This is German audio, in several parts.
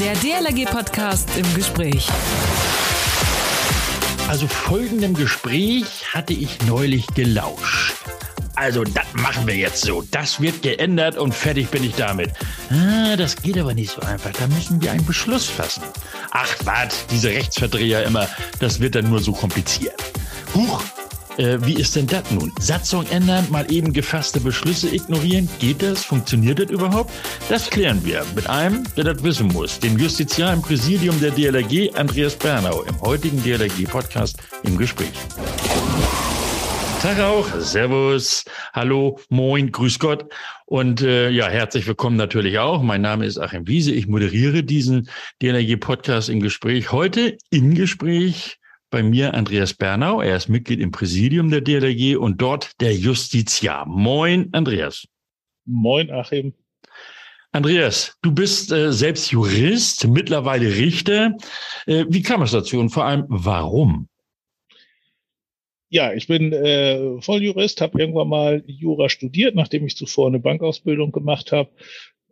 Der DLRG-Podcast im Gespräch. Also folgendem Gespräch hatte ich neulich gelauscht. Also, das machen wir jetzt so. Das wird geändert und fertig bin ich damit. Ah, das geht aber nicht so einfach. Da müssen wir einen Beschluss fassen. Ach, wart, diese Rechtsverdreher immer. Das wird dann nur so kompliziert. Huch, äh, wie ist denn das nun? Satzung ändern, mal eben gefasste Beschlüsse ignorieren? Geht das? Funktioniert das überhaupt? Das klären wir mit einem, der das wissen muss. Dem Justiziar im Präsidium der DLRG, Andreas Bernau, im heutigen DLRG-Podcast im Gespräch. Tag auch, Servus, Hallo, Moin, Grüß Gott und äh, ja, herzlich willkommen natürlich auch. Mein Name ist Achim Wiese, ich moderiere diesen DLRG-Podcast im Gespräch. Heute im Gespräch bei mir Andreas Bernau. Er ist Mitglied im Präsidium der DLRG und dort der Justiziar. Moin, Andreas. Moin, Achim. Andreas, du bist äh, selbst Jurist, mittlerweile Richter. Äh, wie kam es dazu und vor allem warum? Ja, ich bin äh, Volljurist, habe irgendwann mal Jura studiert, nachdem ich zuvor eine Bankausbildung gemacht habe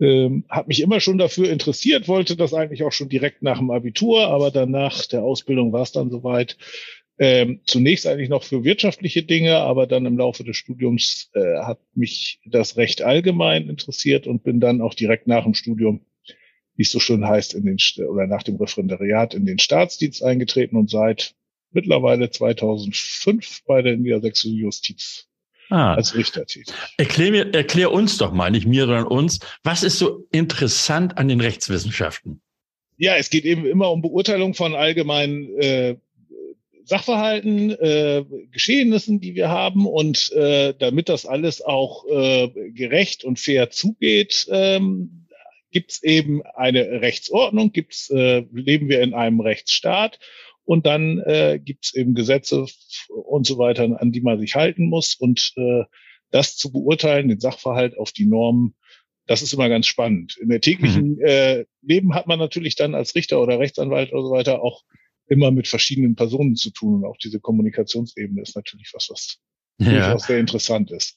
ähm, habe mich immer schon dafür interessiert, wollte das eigentlich auch schon direkt nach dem Abitur, aber dann nach der Ausbildung war es dann soweit. Ähm, zunächst eigentlich noch für wirtschaftliche Dinge, aber dann im Laufe des Studiums äh, hat mich das Recht allgemein interessiert und bin dann auch direkt nach dem Studium, wie es so schön heißt, in den oder nach dem Referendariat in den Staatsdienst eingetreten und seit mittlerweile 2005 bei der Niedersächsischen Justiz ah. als Richter tätig. Erklär, mir, erklär uns doch mal, nicht mir, sondern uns, was ist so interessant an den Rechtswissenschaften? Ja, es geht eben immer um Beurteilung von allgemeinen äh, Sachverhalten, äh, Geschehnissen, die wir haben. Und äh, damit das alles auch äh, gerecht und fair zugeht, ähm, gibt es eben eine Rechtsordnung, gibt's, äh, leben wir in einem Rechtsstaat. Und dann äh, gibt es eben Gesetze und so weiter, an die man sich halten muss. Und äh, das zu beurteilen, den Sachverhalt auf die Normen, das ist immer ganz spannend. In der täglichen mhm. äh, Leben hat man natürlich dann als Richter oder Rechtsanwalt oder so weiter auch immer mit verschiedenen Personen zu tun. Und auch diese Kommunikationsebene ist natürlich was, was ja. durchaus sehr interessant ist.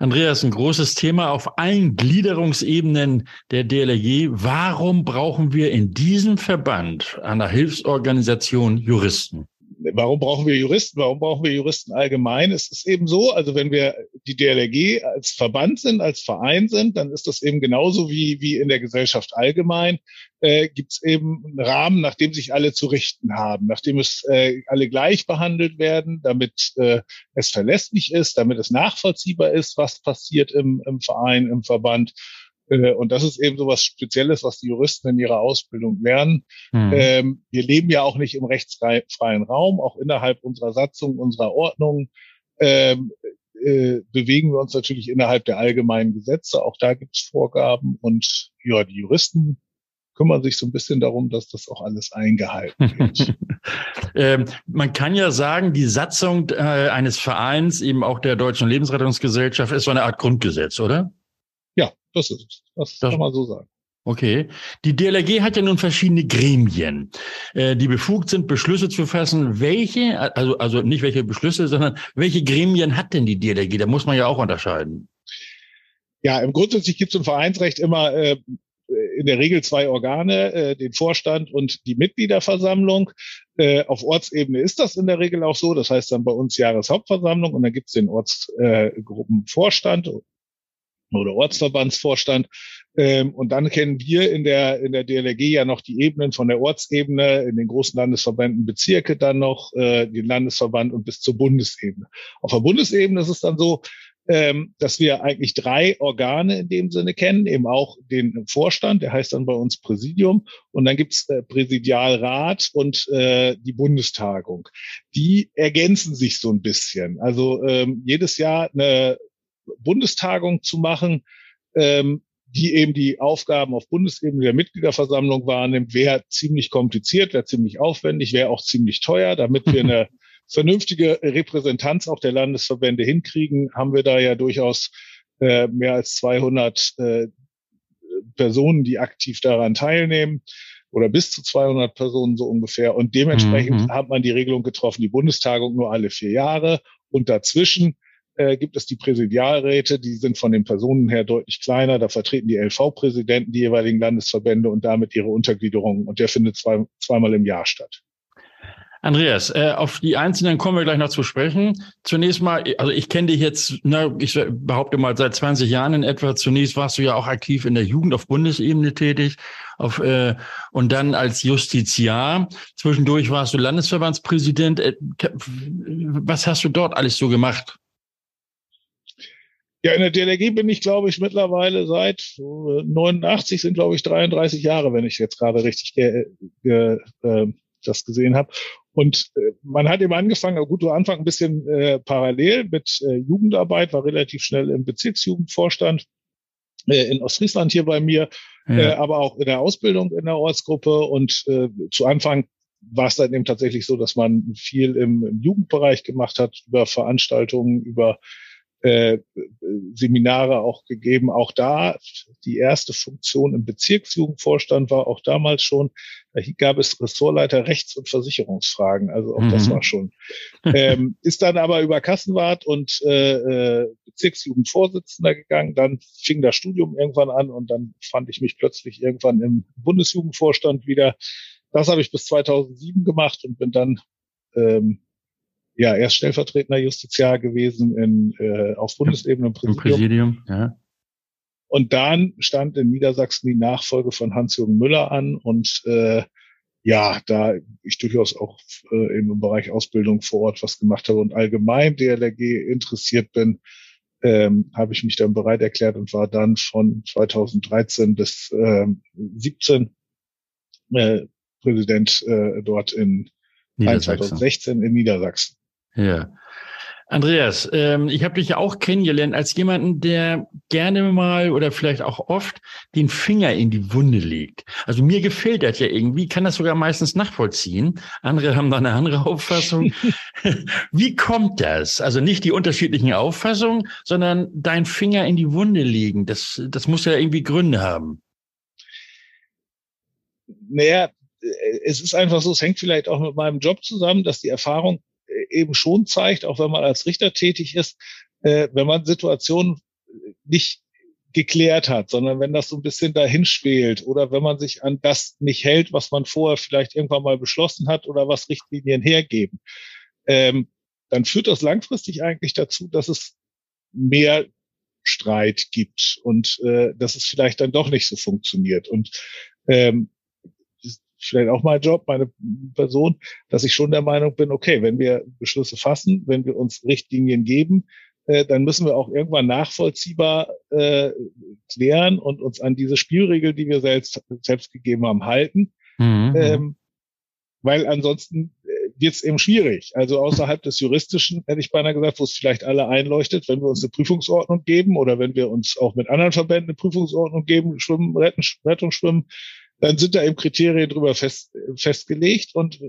Andreas, ein großes Thema auf allen Gliederungsebenen der DLRG. Warum brauchen wir in diesem Verband einer Hilfsorganisation Juristen? Warum brauchen wir Juristen? Warum brauchen wir Juristen allgemein? Es ist eben so, also wenn wir die DLRG als Verband sind, als Verein sind, dann ist das eben genauso wie, wie in der Gesellschaft allgemein. Äh, Gibt es eben einen Rahmen, nach dem sich alle zu richten haben, nachdem es äh, alle gleich behandelt werden, damit äh, es verlässlich ist, damit es nachvollziehbar ist, was passiert im, im Verein, im Verband. Äh, und das ist eben so was Spezielles, was die Juristen in ihrer Ausbildung lernen. Mhm. Ähm, wir leben ja auch nicht im rechtsfreien Raum, auch innerhalb unserer Satzung, unserer Ordnung. Ähm, äh, bewegen wir uns natürlich innerhalb der allgemeinen Gesetze. Auch da gibt es Vorgaben und ja, die Juristen kümmern sich so ein bisschen darum, dass das auch alles eingehalten wird. ähm, man kann ja sagen, die Satzung äh, eines Vereins, eben auch der Deutschen Lebensrettungsgesellschaft, ist so eine Art Grundgesetz, oder? Das ist es. Das, das kann man so sagen. Okay. Die DLRG hat ja nun verschiedene Gremien, äh, die befugt sind, Beschlüsse zu fassen. Welche, also, also nicht welche Beschlüsse, sondern welche Gremien hat denn die DLRG? Da muss man ja auch unterscheiden. Ja, im Grundsätzlich gibt es im Vereinsrecht immer äh, in der Regel zwei Organe, äh, den Vorstand und die Mitgliederversammlung. Äh, auf Ortsebene ist das in der Regel auch so. Das heißt dann bei uns Jahreshauptversammlung und dann gibt es den Ortsgruppenvorstand äh, oder Ortsverbandsvorstand. Ähm, und dann kennen wir in der, in der DLRG ja noch die Ebenen von der Ortsebene, in den großen Landesverbänden Bezirke dann noch, äh, den Landesverband und bis zur Bundesebene. Auf der Bundesebene ist es dann so, ähm, dass wir eigentlich drei Organe in dem Sinne kennen, eben auch den Vorstand, der heißt dann bei uns Präsidium, und dann gibt's äh, Präsidialrat und äh, die Bundestagung. Die ergänzen sich so ein bisschen. Also ähm, jedes Jahr eine Bundestagung zu machen, ähm, die eben die Aufgaben auf Bundesebene der Mitgliederversammlung wahrnimmt, wäre ziemlich kompliziert, wäre ziemlich aufwendig, wäre auch ziemlich teuer. Damit wir eine vernünftige Repräsentanz auch der Landesverbände hinkriegen, haben wir da ja durchaus äh, mehr als 200 äh, Personen, die aktiv daran teilnehmen oder bis zu 200 Personen so ungefähr. Und dementsprechend mhm. hat man die Regelung getroffen, die Bundestagung nur alle vier Jahre und dazwischen äh, gibt es die Präsidialräte, die sind von den Personen her deutlich kleiner. Da vertreten die LV-Präsidenten die jeweiligen Landesverbände und damit ihre Untergliederung. Und der findet zwei, zweimal im Jahr statt. Andreas, äh, auf die Einzelnen kommen wir gleich noch zu sprechen. Zunächst mal, also ich kenne dich jetzt, na, ich behaupte mal seit 20 Jahren in etwa. Zunächst warst du ja auch aktiv in der Jugend auf Bundesebene tätig auf, äh, und dann als Justiziar. Zwischendurch warst du Landesverbandspräsident. Äh, was hast du dort alles so gemacht? Ja, in der DLRG bin ich, glaube ich, mittlerweile seit 89 sind, glaube ich, 33 Jahre, wenn ich jetzt gerade richtig ge, äh, das gesehen habe. Und äh, man hat eben angefangen, gut, du Anfang ein bisschen äh, parallel mit äh, Jugendarbeit, war relativ schnell im Bezirksjugendvorstand äh, in Ostfriesland hier bei mir, ja. äh, aber auch in der Ausbildung in der Ortsgruppe. Und äh, zu Anfang war es dann eben tatsächlich so, dass man viel im, im Jugendbereich gemacht hat, über Veranstaltungen, über äh, Seminare auch gegeben. Auch da die erste Funktion im Bezirksjugendvorstand war auch damals schon, da gab es Ressortleiter Rechts- und Versicherungsfragen. Also auch mhm. das war schon. Ähm, ist dann aber über Kassenwart und äh, äh, Bezirksjugendvorsitzender gegangen. Dann fing das Studium irgendwann an und dann fand ich mich plötzlich irgendwann im Bundesjugendvorstand wieder. Das habe ich bis 2007 gemacht und bin dann ähm, ja, er ist stellvertretender Justiziar gewesen in, äh, auf Bundesebene im Präsidium. Im Präsidium ja. Und dann stand in Niedersachsen die Nachfolge von Hans-Jürgen Müller an und äh, ja, da ich durchaus auch äh, im Bereich Ausbildung vor Ort was gemacht habe und allgemein DLRG interessiert bin, ähm, habe ich mich dann bereit erklärt und war dann von 2013 bis äh, 17 äh, Präsident äh, dort in 2016 in Niedersachsen. Ja. Andreas, ähm, ich habe dich ja auch kennengelernt als jemanden, der gerne mal oder vielleicht auch oft den Finger in die Wunde legt. Also mir gefällt das ja irgendwie, kann das sogar meistens nachvollziehen. Andere haben da eine andere Auffassung. Wie kommt das? Also nicht die unterschiedlichen Auffassungen, sondern dein Finger in die Wunde legen. Das, das muss ja irgendwie Gründe haben. Naja, es ist einfach so, es hängt vielleicht auch mit meinem Job zusammen, dass die Erfahrung eben schon zeigt, auch wenn man als Richter tätig ist, äh, wenn man Situationen nicht geklärt hat, sondern wenn das so ein bisschen dahin spielt oder wenn man sich an das nicht hält, was man vorher vielleicht irgendwann mal beschlossen hat oder was Richtlinien hergeben, ähm, dann führt das langfristig eigentlich dazu, dass es mehr Streit gibt und äh, dass es vielleicht dann doch nicht so funktioniert. Und ähm, vielleicht auch mein Job, meine Person, dass ich schon der Meinung bin, okay, wenn wir Beschlüsse fassen, wenn wir uns Richtlinien geben, äh, dann müssen wir auch irgendwann nachvollziehbar äh, klären und uns an diese Spielregel, die wir selbst, selbst gegeben haben, halten. Mhm. Ähm, weil ansonsten äh, wird es eben schwierig. Also außerhalb des Juristischen hätte ich beinahe gesagt, wo es vielleicht alle einleuchtet, wenn wir uns eine Prüfungsordnung geben oder wenn wir uns auch mit anderen Verbänden eine Prüfungsordnung geben, Schwimmen, Retten, Rettung, Schwimmen, dann sind da eben Kriterien drüber fest, festgelegt und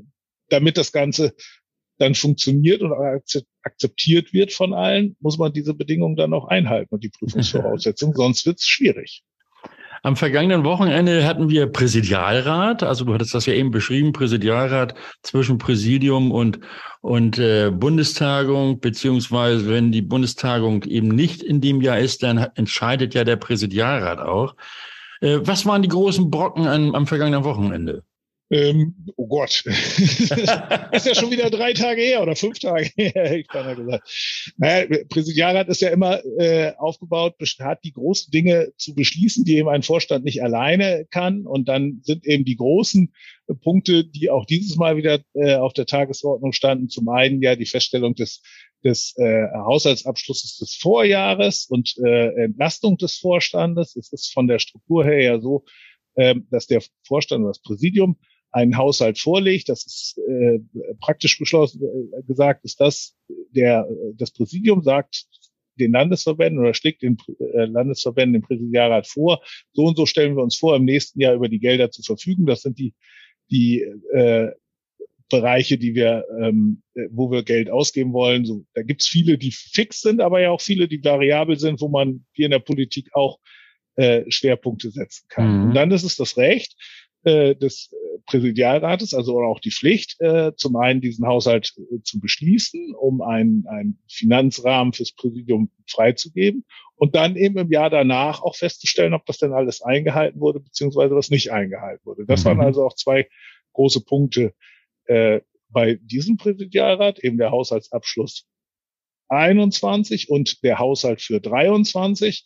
damit das Ganze dann funktioniert und akzeptiert wird von allen, muss man diese Bedingungen dann auch einhalten und die Prüfungsvoraussetzungen, sonst wird es schwierig. Am vergangenen Wochenende hatten wir Präsidialrat, also du hattest das ja eben beschrieben, Präsidialrat zwischen Präsidium und, und äh, Bundestagung, beziehungsweise wenn die Bundestagung eben nicht in dem Jahr ist, dann entscheidet ja der Präsidialrat auch. Äh, was waren die großen Brocken am, am vergangenen Wochenende? Ähm, oh Gott, ist ja schon wieder drei Tage her oder fünf Tage her, ich kann ja gesagt. Naja, Präsidialrat ist ja immer äh, aufgebaut, hat die großen Dinge zu beschließen, die eben ein Vorstand nicht alleine kann. Und dann sind eben die großen Punkte, die auch dieses Mal wieder äh, auf der Tagesordnung standen. Zum einen ja die Feststellung des des äh, Haushaltsabschlusses des Vorjahres und äh, Entlastung des Vorstandes. Es ist von der Struktur her ja so, äh, dass der Vorstand oder das Präsidium einen Haushalt vorlegt. Das ist äh, praktisch beschlossen äh, gesagt, ist das der das Präsidium sagt den Landesverbänden oder schlägt den äh, Landesverbänden den Präsidialrat vor. So und so stellen wir uns vor, im nächsten Jahr über die Gelder zu verfügen. Das sind die die äh, Bereiche, die wir, ähm, wo wir Geld ausgeben wollen. So, da gibt's viele, die fix sind, aber ja auch viele, die variabel sind, wo man hier in der Politik auch äh, Schwerpunkte setzen kann. Mhm. Und dann ist es das Recht äh, des Präsidialrates, also auch die Pflicht, äh, zum einen diesen Haushalt äh, zu beschließen, um einen, einen Finanzrahmen fürs Präsidium freizugeben und dann eben im Jahr danach auch festzustellen, ob das denn alles eingehalten wurde, beziehungsweise was nicht eingehalten wurde. Das mhm. waren also auch zwei große Punkte äh, bei diesem Präsidialrat, eben der Haushaltsabschluss 21 und der Haushalt für 23.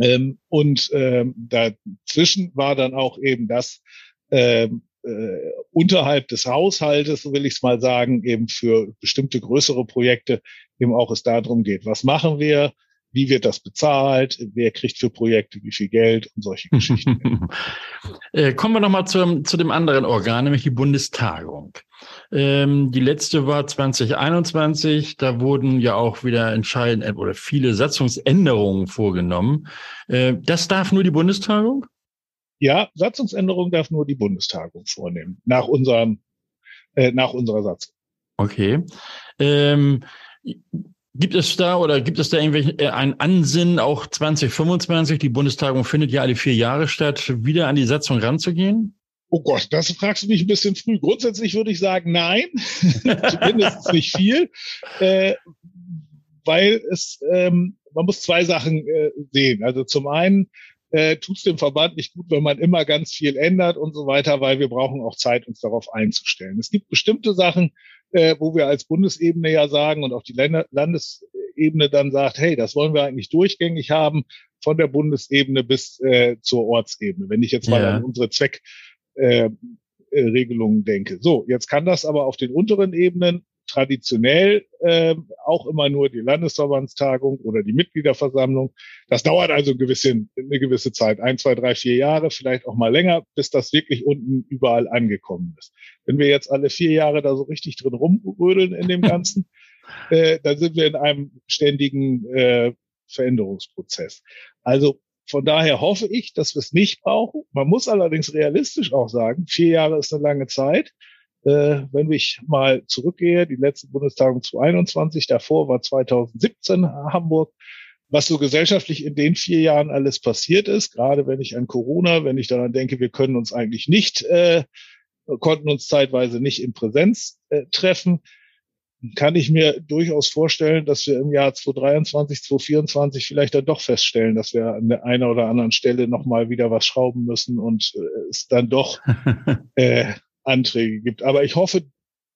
Ähm, und ähm, dazwischen war dann auch eben das ähm, äh, unterhalb des Haushaltes, so will ich es mal sagen, eben für bestimmte größere Projekte eben auch es darum geht, was machen wir, wie wird das bezahlt, wer kriegt für Projekte wie viel Geld und solche Geschichten. äh, kommen wir nochmal zu, zu dem anderen Organ, nämlich die Bundestagung. Ähm, die letzte war 2021. Da wurden ja auch wieder entscheidend äh, oder viele Satzungsänderungen vorgenommen. Äh, das darf nur die Bundestagung? Ja, Satzungsänderungen darf nur die Bundestagung vornehmen, nach unserem, äh, nach unserer Satzung. Okay. Ähm, Gibt es da oder gibt es da irgendwelchen äh, ein Ansinnen, auch 2025, die Bundestagung findet ja alle vier Jahre statt, wieder an die Satzung ranzugehen? Oh Gott, das fragst du mich ein bisschen früh. Grundsätzlich würde ich sagen, nein, zumindest nicht viel, äh, weil es, ähm, man muss zwei Sachen äh, sehen. Also zum einen äh, tut es dem Verband nicht gut, wenn man immer ganz viel ändert und so weiter, weil wir brauchen auch Zeit, uns darauf einzustellen. Es gibt bestimmte Sachen, äh, wo wir als Bundesebene ja sagen und auch die Landesebene dann sagt, hey, das wollen wir eigentlich durchgängig haben, von der Bundesebene bis äh, zur Ortsebene. Wenn ich jetzt mal ja. an unsere Zweckregelungen äh, denke. So, jetzt kann das aber auf den unteren Ebenen traditionell äh, auch immer nur die Landesverbandstagung oder die Mitgliederversammlung. Das dauert also ein bisschen, eine gewisse Zeit, ein, zwei, drei, vier Jahre, vielleicht auch mal länger, bis das wirklich unten überall angekommen ist. Wenn wir jetzt alle vier Jahre da so richtig drin rumrödeln in dem Ganzen, äh, dann sind wir in einem ständigen äh, Veränderungsprozess. Also von daher hoffe ich, dass wir es nicht brauchen. Man muss allerdings realistisch auch sagen, vier Jahre ist eine lange Zeit. Äh, wenn ich mal zurückgehe, die letzte Bundestagung 2021, davor war 2017 Hamburg, was so gesellschaftlich in den vier Jahren alles passiert ist, gerade wenn ich an Corona, wenn ich daran denke, wir können uns eigentlich nicht, äh, konnten uns zeitweise nicht in Präsenz äh, treffen, kann ich mir durchaus vorstellen, dass wir im Jahr 2023, 2024 vielleicht dann doch feststellen, dass wir an der einen oder anderen Stelle nochmal wieder was schrauben müssen und äh, es dann doch äh, Anträge gibt. Aber ich hoffe,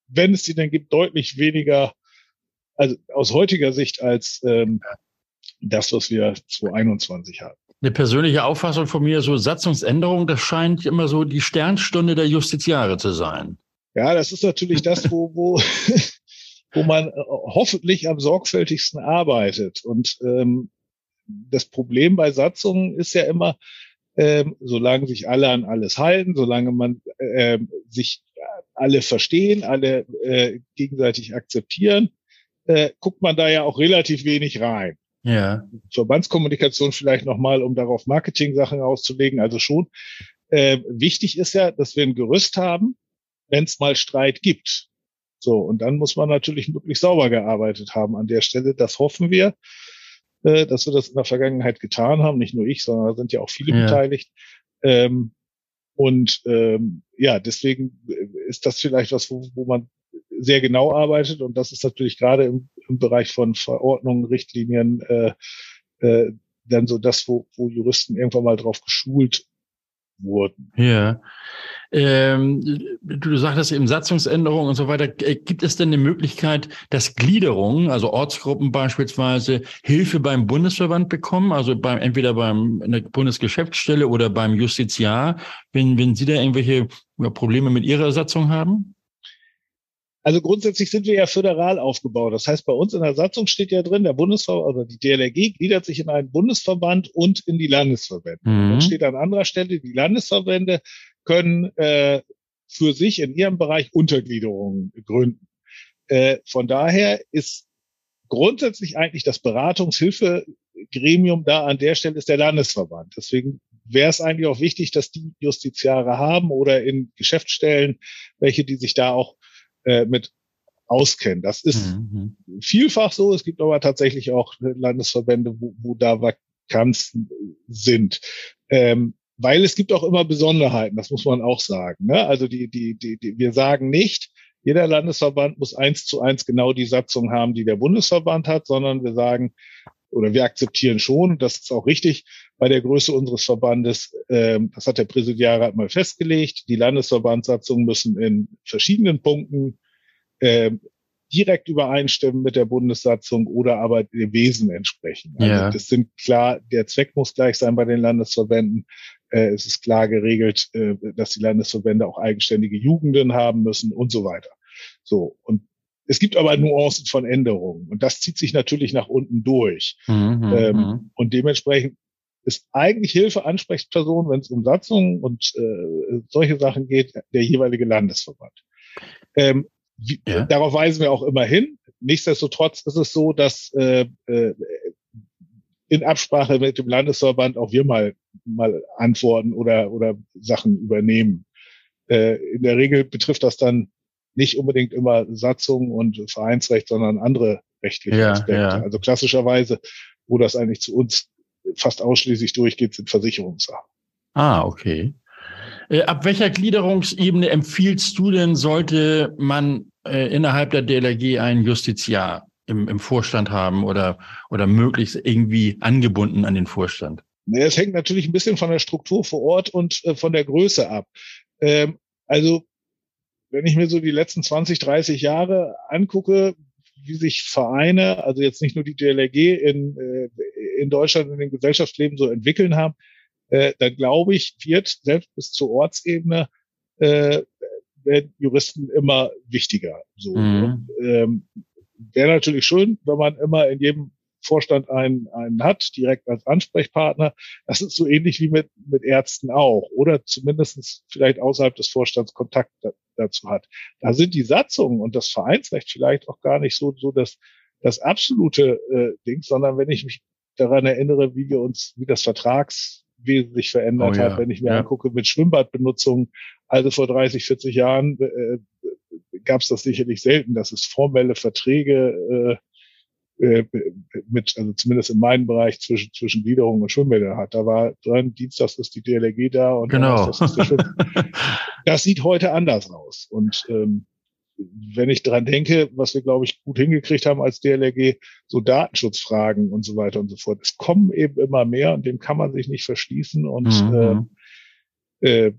wenn es die denn gibt, deutlich weniger, also aus heutiger Sicht als ähm, das, was wir 2021 haben. Eine persönliche Auffassung von mir, so Satzungsänderung, das scheint immer so die Sternstunde der Justiziare zu sein. Ja, das ist natürlich das, wo, wo, wo man äh, hoffentlich am sorgfältigsten arbeitet. Und ähm, das Problem bei Satzungen ist ja immer, ähm, solange sich alle an alles halten, solange man äh, sich alle verstehen, alle äh, gegenseitig akzeptieren, äh, guckt man da ja auch relativ wenig rein. Ja. Verbandskommunikation vielleicht nochmal, um darauf Marketing-Sachen auszulegen. Also schon äh, wichtig ist ja, dass wir ein Gerüst haben, wenn es mal Streit gibt. So, und dann muss man natürlich möglichst sauber gearbeitet haben an der Stelle. Das hoffen wir äh, dass wir das in der Vergangenheit getan haben. Nicht nur ich, sondern da sind ja auch viele ja. beteiligt. Ähm, und ähm, ja, deswegen ist das vielleicht was, wo, wo man sehr genau arbeitet. Und das ist natürlich gerade im, im Bereich von Verordnungen, Richtlinien äh, äh, dann so das, wo, wo Juristen irgendwann mal drauf geschult wurden. Ja. Ähm, du sagtest eben Satzungsänderungen und so weiter. Äh, gibt es denn eine Möglichkeit, dass Gliederungen, also Ortsgruppen beispielsweise, Hilfe beim Bundesverband bekommen, also beim, entweder beim in der Bundesgeschäftsstelle oder beim Justiziar, wenn, wenn Sie da irgendwelche Probleme mit Ihrer Satzung haben? Also grundsätzlich sind wir ja föderal aufgebaut. Das heißt, bei uns in der Satzung steht ja drin, der Bundesverband, also die DLRG gliedert sich in einen Bundesverband und in die Landesverbände. Mhm. Dann steht an anderer Stelle, die Landesverbände können äh, für sich in ihrem Bereich Untergliederungen gründen. Äh, von daher ist grundsätzlich eigentlich das Beratungshilfegremium da an der Stelle ist der Landesverband. Deswegen wäre es eigentlich auch wichtig, dass die Justiziare haben oder in Geschäftsstellen, welche die sich da auch äh, mit auskennen. Das ist mhm. vielfach so. Es gibt aber tatsächlich auch Landesverbände, wo, wo da Vakanzen sind. Ähm, weil es gibt auch immer Besonderheiten, das muss man auch sagen. Ne? Also die, die, die, die, wir sagen nicht, jeder Landesverband muss eins zu eins genau die Satzung haben, die der Bundesverband hat, sondern wir sagen, oder wir akzeptieren schon, das ist auch richtig, bei der Größe unseres Verbandes, ähm, das hat der Präsidialrat mal festgelegt, die Landesverbandssatzungen müssen in verschiedenen Punkten ähm, direkt übereinstimmen mit der Bundessatzung oder aber dem Wesen entsprechen. Also ja. das sind klar, der Zweck muss gleich sein bei den Landesverbänden. Äh, es ist klar geregelt, äh, dass die Landesverbände auch eigenständige Jugenden haben müssen und so weiter. So. Und es gibt aber Nuancen von Änderungen und das zieht sich natürlich nach unten durch. Mhm, ähm, mhm. und dementsprechend ist eigentlich Hilfe Ansprechperson, wenn es um Satzungen und äh, solche Sachen geht, der jeweilige Landesverband. Ähm, ja. Darauf weisen wir auch immer hin. Nichtsdestotrotz ist es so, dass äh, äh, in Absprache mit dem Landesverband auch wir mal mal antworten oder oder Sachen übernehmen. Äh, in der Regel betrifft das dann nicht unbedingt immer Satzung und Vereinsrecht, sondern andere rechtliche ja, Aspekte. Ja. Also klassischerweise, wo das eigentlich zu uns fast ausschließlich durchgeht, sind Versicherungssachen. Ah, okay. Äh, ab welcher Gliederungsebene empfiehlst du denn, sollte man äh, innerhalb der DLRG einen Justiziar im, im Vorstand haben oder, oder möglichst irgendwie angebunden an den Vorstand? Es hängt natürlich ein bisschen von der Struktur vor Ort und äh, von der Größe ab. Ähm, also, wenn ich mir so die letzten 20, 30 Jahre angucke, wie sich Vereine, also jetzt nicht nur die DLRG in, äh, in Deutschland in dem Gesellschaftsleben so entwickeln haben, äh, dann glaube ich, wird selbst bis zur Ortsebene äh, werden Juristen immer wichtiger. So. Mhm. Ähm, Wäre natürlich schön, wenn man immer in jedem Vorstand einen, einen hat, direkt als Ansprechpartner. Das ist so ähnlich wie mit, mit Ärzten auch. Oder zumindestens vielleicht außerhalb des Vorstands Kontakt da, dazu hat. Da sind die Satzungen und das Vereinsrecht vielleicht auch gar nicht so, so das, das absolute äh, Ding, sondern wenn ich mich daran erinnere, wie wir uns, wie das Vertrags wesentlich verändert oh, ja. hat, wenn ich mir ja. angucke mit Schwimmbadbenutzung. Also vor 30, 40 Jahren äh, gab es das sicherlich selten, dass es formelle Verträge äh, äh, mit, also zumindest in meinem Bereich zwischen, zwischen Gliederung und Schwimmbäder hat. Da war drin, Dienstags ist die DLRG da und genau. das, ist das sieht heute anders aus. Und ähm, wenn ich dran denke, was wir, glaube ich, gut hingekriegt haben als DLRG, so Datenschutzfragen und so weiter und so fort. Es kommen eben immer mehr und dem kann man sich nicht verschließen. Und mhm. äh, äh,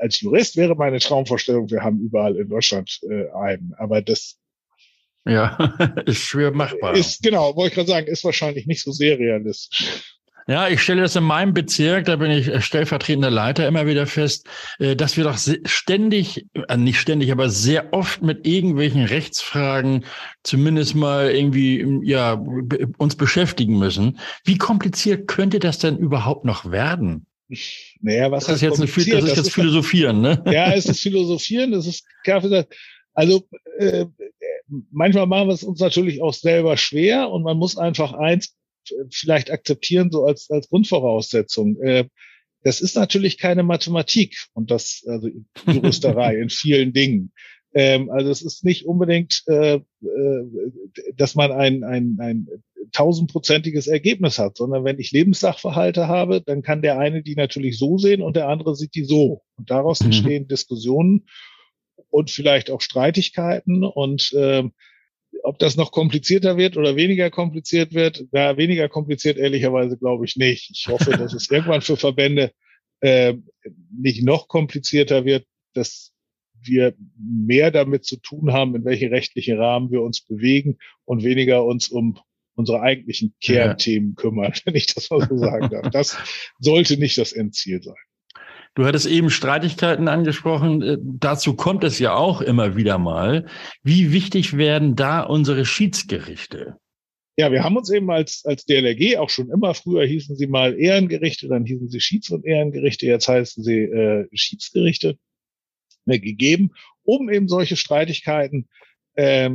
als Jurist wäre meine Traumvorstellung, wir haben überall in Deutschland äh, einen. Aber das ja, ist schwer machbar. Ist, genau, wollte ich gerade sagen, ist wahrscheinlich nicht so sehr realistisch. Ja, ich stelle das in meinem Bezirk, da bin ich stellvertretender Leiter immer wieder fest, äh, dass wir doch ständig, äh, nicht ständig, aber sehr oft mit irgendwelchen Rechtsfragen zumindest mal irgendwie, ja, uns beschäftigen müssen. Wie kompliziert könnte das denn überhaupt noch werden? Naja, was das ist jetzt, eine, das ist jetzt das Philosophieren, ne? Ja, es ist Philosophieren, das ist, also, äh, manchmal machen wir es uns natürlich auch selber schwer und man muss einfach eins vielleicht akzeptieren, so als, als Grundvoraussetzung. Äh, das ist natürlich keine Mathematik und das, also Juristerei in vielen Dingen. Ähm, also es ist nicht unbedingt, äh, äh, dass man ein, ein, ein tausendprozentiges Ergebnis hat, sondern wenn ich Lebenssachverhalte habe, dann kann der eine die natürlich so sehen und der andere sieht die so. Und daraus mhm. entstehen Diskussionen und vielleicht auch Streitigkeiten und ähm, ob das noch komplizierter wird oder weniger kompliziert wird, da weniger kompliziert ehrlicherweise glaube ich nicht. Ich hoffe, dass es irgendwann für Verbände äh, nicht noch komplizierter wird, dass wir mehr damit zu tun haben, in welchen rechtlichen Rahmen wir uns bewegen und weniger uns um unsere eigentlichen Kernthemen kümmern, wenn ich das mal so sagen darf. Das sollte nicht das Endziel sein. Du hattest eben Streitigkeiten angesprochen. Äh, dazu kommt es ja auch immer wieder mal. Wie wichtig werden da unsere Schiedsgerichte? Ja, wir haben uns eben als, als DLRG auch schon immer, früher hießen sie mal Ehrengerichte, dann hießen sie Schieds- und Ehrengerichte, jetzt heißen sie äh, Schiedsgerichte äh, gegeben, um eben solche Streitigkeiten äh,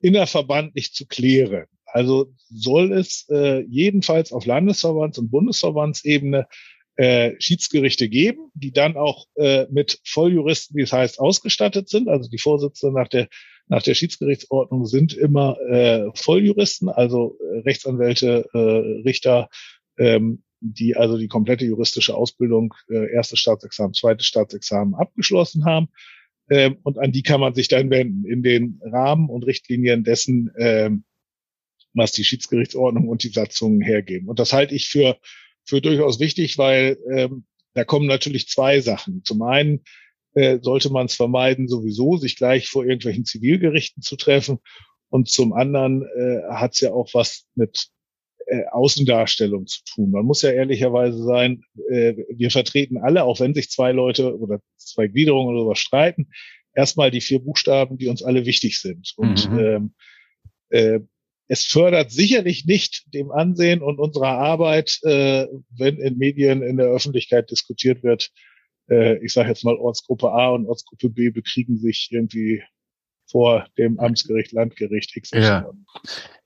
innerverbandlich zu klären. Also soll es äh, jedenfalls auf Landesverbands- und Bundesverbandsebene äh, Schiedsgerichte geben, die dann auch äh, mit Volljuristen, wie es heißt, ausgestattet sind. Also die Vorsitzenden nach der nach der Schiedsgerichtsordnung sind immer äh, Volljuristen, also äh, Rechtsanwälte, äh, Richter, ähm, die also die komplette juristische Ausbildung, äh, erstes Staatsexamen, zweites Staatsexamen abgeschlossen haben. Ähm, und an die kann man sich dann wenden in den Rahmen und Richtlinien dessen, ähm, was die Schiedsgerichtsordnung und die Satzungen hergeben. Und das halte ich für, für durchaus wichtig, weil ähm, da kommen natürlich zwei Sachen. Zum einen äh, sollte man es vermeiden, sowieso sich gleich vor irgendwelchen Zivilgerichten zu treffen. Und zum anderen äh, hat es ja auch was mit äh, Außendarstellung zu tun. Man muss ja ehrlicherweise sein, äh, wir vertreten alle, auch wenn sich zwei Leute oder zwei Gliederungen oder sowas streiten, erstmal die vier Buchstaben, die uns alle wichtig sind. Und mhm. ähm, äh, es fördert sicherlich nicht dem Ansehen und unserer Arbeit, äh, wenn in Medien in der Öffentlichkeit diskutiert wird, äh, ich sage jetzt mal Ortsgruppe A und Ortsgruppe B bekriegen sich irgendwie vor dem Amtsgericht, Landgericht XY. Ja.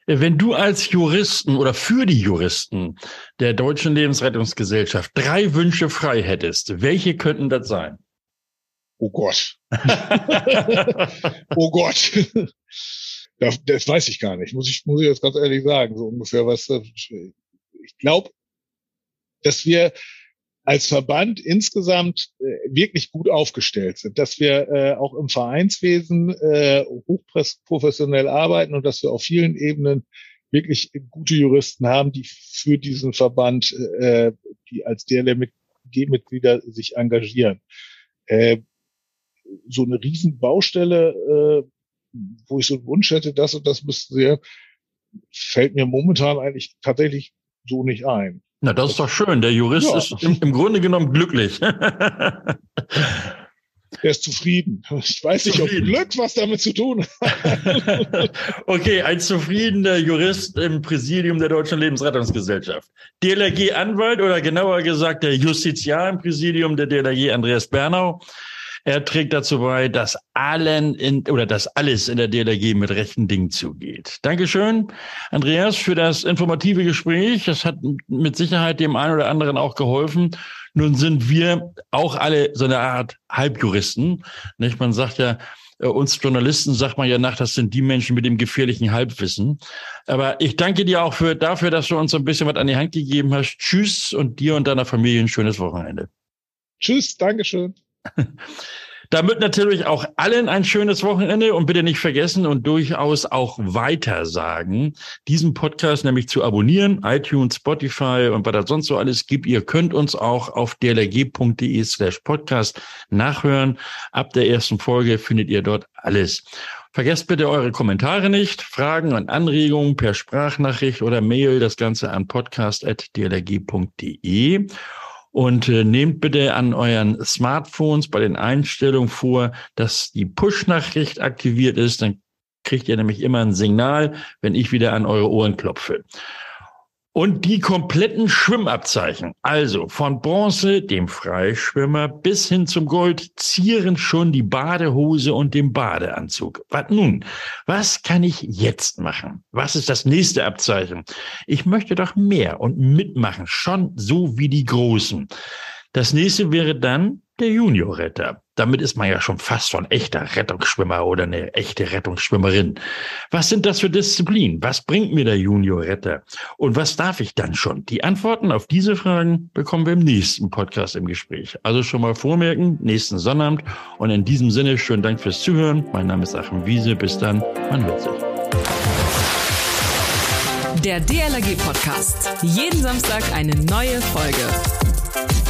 Wenn du als Juristen oder für die Juristen der Deutschen Lebensrettungsgesellschaft drei Wünsche frei hättest, welche könnten das sein? Oh Gott. oh Gott. Das, das, weiß ich gar nicht, muss ich, muss ich jetzt ganz ehrlich sagen, so ungefähr was. Ich glaube, dass wir als Verband insgesamt äh, wirklich gut aufgestellt sind, dass wir äh, auch im Vereinswesen äh, hochprofessionell arbeiten und dass wir auf vielen Ebenen wirklich gute Juristen haben, die für diesen Verband, äh, die als DLRG-Mitglieder sich engagieren. Äh, so eine Riesenbaustelle, äh, wo ich so einen Wunsch hätte, das und das müssten sie, fällt mir momentan eigentlich tatsächlich so nicht ein. Na, das ist doch schön. Der Jurist ja. ist im, im, Grunde genommen glücklich. er ist zufrieden. Ich weiß nicht, ob Glück was damit zu tun hat. okay, ein zufriedener Jurist im Präsidium der Deutschen Lebensrettungsgesellschaft. DLRG-Anwalt oder genauer gesagt der Justiziar im Präsidium der DLRG Andreas Bernau. Er trägt dazu bei, dass allen in, oder dass alles in der DLRG mit rechten Dingen zugeht. Dankeschön, Andreas, für das informative Gespräch. Das hat mit Sicherheit dem einen oder anderen auch geholfen. Nun sind wir auch alle so eine Art Halbjuristen. Nicht? Man sagt ja, äh, uns Journalisten sagt man ja nach, das sind die Menschen mit dem gefährlichen Halbwissen. Aber ich danke dir auch für, dafür, dass du uns ein bisschen was an die Hand gegeben hast. Tschüss und dir und deiner Familie ein schönes Wochenende. Tschüss, Dankeschön. Damit natürlich auch allen ein schönes Wochenende und bitte nicht vergessen und durchaus auch weiter sagen, diesen Podcast nämlich zu abonnieren, iTunes, Spotify und was da sonst so alles gibt. Ihr könnt uns auch auf dlg.de slash podcast nachhören. Ab der ersten Folge findet ihr dort alles. Vergesst bitte eure Kommentare nicht, Fragen und Anregungen per Sprachnachricht oder Mail, das Ganze an podcast.dlg.de. Und äh, nehmt bitte an euren Smartphones bei den Einstellungen vor, dass die Push-Nachricht aktiviert ist. Dann kriegt ihr nämlich immer ein Signal, wenn ich wieder an eure Ohren klopfe. Und die kompletten Schwimmabzeichen, also von Bronze, dem Freischwimmer, bis hin zum Gold, zieren schon die Badehose und den Badeanzug. Was nun? Was kann ich jetzt machen? Was ist das nächste Abzeichen? Ich möchte doch mehr und mitmachen, schon so wie die Großen. Das nächste wäre dann der Juniorretter. Damit ist man ja schon fast schon echter Rettungsschwimmer oder eine echte Rettungsschwimmerin. Was sind das für Disziplinen? Was bringt mir der Juniorretter? Und was darf ich dann schon? Die Antworten auf diese Fragen bekommen wir im nächsten Podcast im Gespräch. Also schon mal vormerken, nächsten Sonnabend. Und in diesem Sinne, schönen Dank fürs Zuhören. Mein Name ist Achim Wiese. Bis dann. Man hört sich. Der DLRG Podcast. Jeden Samstag eine neue Folge.